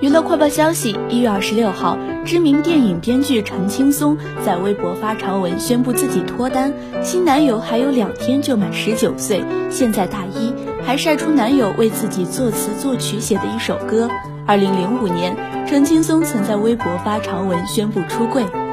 娱乐快报消息一月二十六号知名电影编剧陈青松在微博发长文宣布自己脱单新男友还有两天就满十九岁现在大一还晒出男友为自己作词作曲写的一首歌。二零零五年陈青松曾在微博发长文宣布出柜。